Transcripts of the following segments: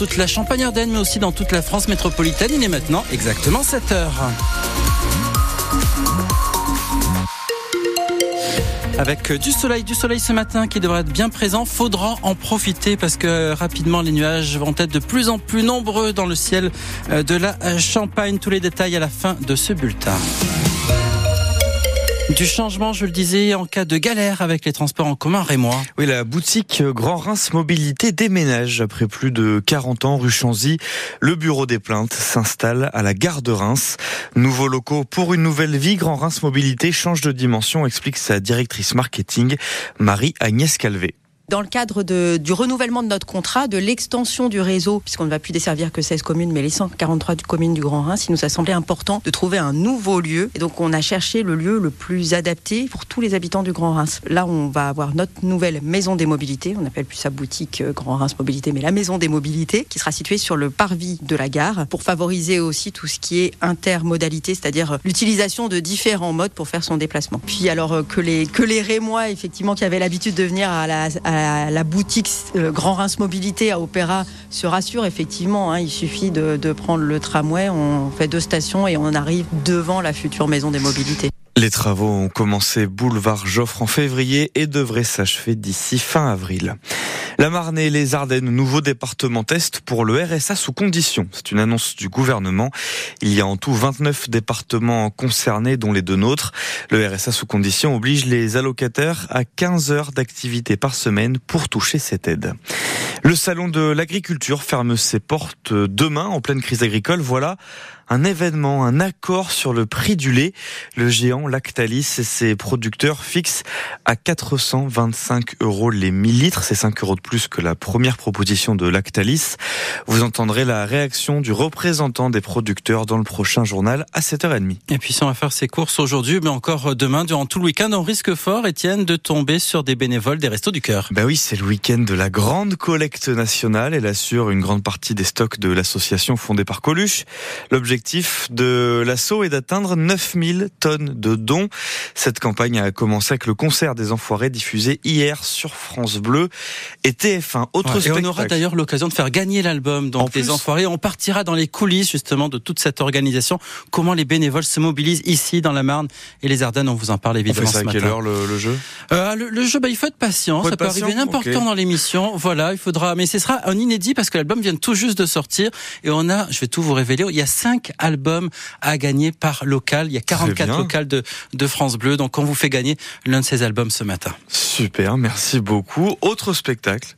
toute la Champagne-Ardenne, mais aussi dans toute la France métropolitaine. Il est maintenant exactement 7 heures. Avec du soleil, du soleil ce matin qui devrait être bien présent, faudra en profiter parce que rapidement les nuages vont être de plus en plus nombreux dans le ciel euh, de la Champagne. Tous les détails à la fin de ce bulletin. Du changement, je le disais, en cas de galère avec les transports en commun, Rémois. Oui, la boutique Grand Reims Mobilité déménage après plus de 40 ans rue Chanzy. Le bureau des plaintes s'installe à la gare de Reims. Nouveaux locaux pour une nouvelle vie. Grand Reims Mobilité change de dimension, explique sa directrice marketing, Marie-Agnès Calvé dans le cadre de, du renouvellement de notre contrat, de l'extension du réseau, puisqu'on ne va plus desservir que 16 communes, mais les 143 communes du Grand Reims, il nous a semblé important de trouver un nouveau lieu. Et donc, on a cherché le lieu le plus adapté pour tous les habitants du Grand Reims. Là, on va avoir notre nouvelle maison des mobilités. On n'appelle plus sa boutique euh, Grand Reims Mobilité, mais la maison des mobilités, qui sera située sur le parvis de la gare, pour favoriser aussi tout ce qui est intermodalité, c'est-à-dire l'utilisation de différents modes pour faire son déplacement. Puis, alors euh, que les, que les Rémois, effectivement, qui avaient l'habitude de venir à la, à la, boutique euh, Grand Reims Mobilité à Opéra se rassure effectivement. Hein, il suffit de, de prendre le tramway, on fait deux stations et on arrive devant la future maison des mobilités. Les travaux ont commencé boulevard Joffre en février et devraient s'achever d'ici fin avril. La Marne et les Ardennes, nouveau département test pour le RSA sous condition. C'est une annonce du gouvernement. Il y a en tout 29 départements concernés, dont les deux nôtres. Le RSA sous condition oblige les allocataires à 15 heures d'activité par semaine pour toucher cette aide. Le salon de l'agriculture ferme ses portes demain en pleine crise agricole. Voilà un événement, un accord sur le prix du lait. Le géant Lactalis et ses producteurs fixent à 425 euros les 1000 litres. C'est 5 euros de plus que la première proposition de Lactalis. Vous entendrez la réaction du représentant des producteurs dans le prochain journal à 7h30. Et puis si on va faire ses courses aujourd'hui, mais encore demain, durant tout le week-end, on risque fort, Étienne, de tomber sur des bénévoles des Restos du Cœur. Ben oui, c'est le week-end de la grande collecte nationale. Elle assure une grande partie des stocks de l'association fondée par Coluche. L'objectif L'objectif de l'assaut est d'atteindre 9000 tonnes de dons. Cette campagne a commencé avec le concert des Enfoirés diffusé hier sur France Bleu et TF1. Autre et on aura d'ailleurs l'occasion de faire gagner l'album donc des Enfoirés. On partira dans les coulisses justement de toute cette organisation. Comment les bénévoles se mobilisent ici dans la Marne et les Ardennes? On vous en parle évidemment on fait ça à quelle heure le, jeu? Euh, le, jeu, bah, il faut être patient. ça peut arriver n'importe quand dans l'émission. Voilà, il faudra. Mais ce sera un inédit parce que l'album vient tout juste de sortir et on a, je vais tout vous révéler, il y a cinq albums à gagner par local. Il y a 44 locales de, de France Bleu. Donc on vous fait gagner l'un de ces albums ce matin. Super, merci beaucoup. Autre spectacle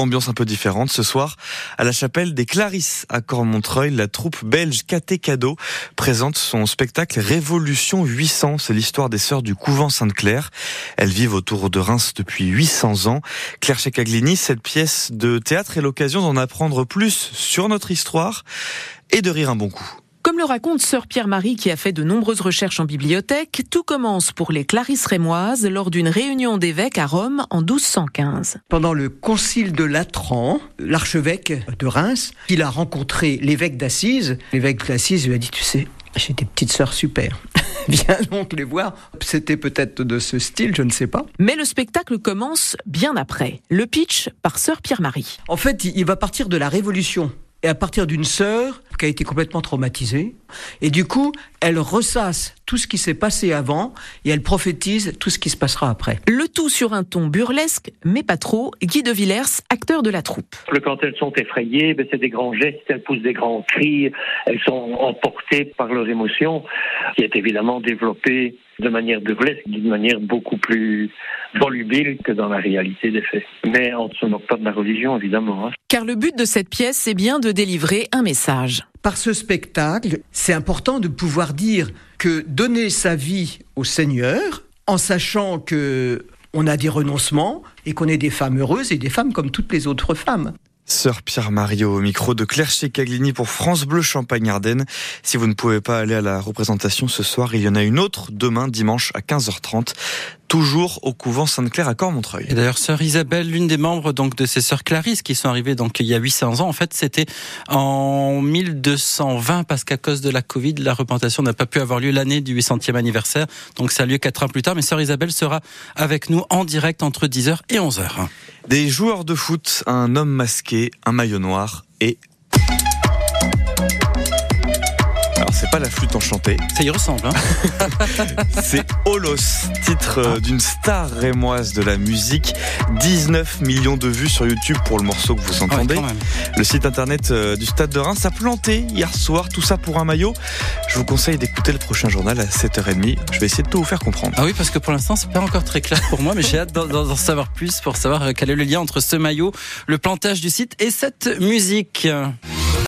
ambiance un peu différente ce soir à la chapelle des Clarisses à Cormontreuil. La troupe belge Caté Cadeau présente son spectacle Révolution 800. C'est l'histoire des sœurs du couvent Sainte-Claire. Elles vivent autour de Reims depuis 800 ans. Claire Checaglini, cette pièce de théâtre est l'occasion d'en apprendre plus sur notre histoire et de rire un bon coup. Comme le raconte sœur Pierre-Marie qui a fait de nombreuses recherches en bibliothèque, tout commence pour les Clarisses rémoises lors d'une réunion d'évêques à Rome en 1215. Pendant le concile de Latran, l'archevêque de Reims, il a rencontré l'évêque d'Assise. L'évêque d'Assise lui a dit, tu sais, j'ai des petites sœurs super. Viens donc les voir. C'était peut-être de ce style, je ne sais pas. Mais le spectacle commence bien après. Le pitch par sœur Pierre-Marie. En fait, il va partir de la Révolution et à partir d'une sœur qui a été complètement traumatisée. Et du coup, elle ressasse tout ce qui s'est passé avant et elle prophétise tout ce qui se passera après. Le tout sur un ton burlesque, mais pas trop. Guy de Villers, acteur de la troupe. Quand elles sont effrayées, ben, c'est des grands gestes, elles poussent des grands cris, elles sont emportées par leurs émotions, qui est évidemment développée de manière burlesque, d'une manière beaucoup plus volubile que dans la réalité des faits. Mais on ne se moque pas de la religion, évidemment. Hein. Car le but de cette pièce, c'est bien de délivrer un message. Par ce spectacle, c'est important de pouvoir dire que donner sa vie au Seigneur, en sachant que on a des renoncements et qu'on est des femmes heureuses et des femmes comme toutes les autres femmes. Sœur Pierre Mario au micro de Claire Checaglini pour France Bleu Champagne-Ardenne. Si vous ne pouvez pas aller à la représentation ce soir, il y en a une autre demain dimanche à 15h30 toujours au couvent Sainte-Claire à Cormontreuil. Et d'ailleurs, sœur Isabelle, l'une des membres donc de ces sœurs Clarisse qui sont arrivées donc il y a 800 ans, en fait, c'était en 1220 parce qu'à cause de la Covid, la représentation n'a pas pu avoir lieu l'année du 800e anniversaire. Donc ça a lieu quatre ans plus tard. Mais sœur Isabelle sera avec nous en direct entre 10h et 11h. Des joueurs de foot, un homme masqué, un maillot noir et c'est pas la flûte enchantée. Ça y ressemble, hein C'est Holos, titre euh, ah. d'une star rémoise de la musique. 19 millions de vues sur YouTube pour le morceau que vous entendez. le site internet euh, du Stade de Reims a planté hier soir, tout ça pour un maillot. Je vous conseille d'écouter le prochain journal à 7h30. Je vais essayer de tout vous faire comprendre. Ah oui, parce que pour l'instant, c'est pas encore très clair pour moi, mais j'ai hâte d'en savoir plus pour savoir euh, quel est le lien entre ce maillot, le plantage du site et cette musique.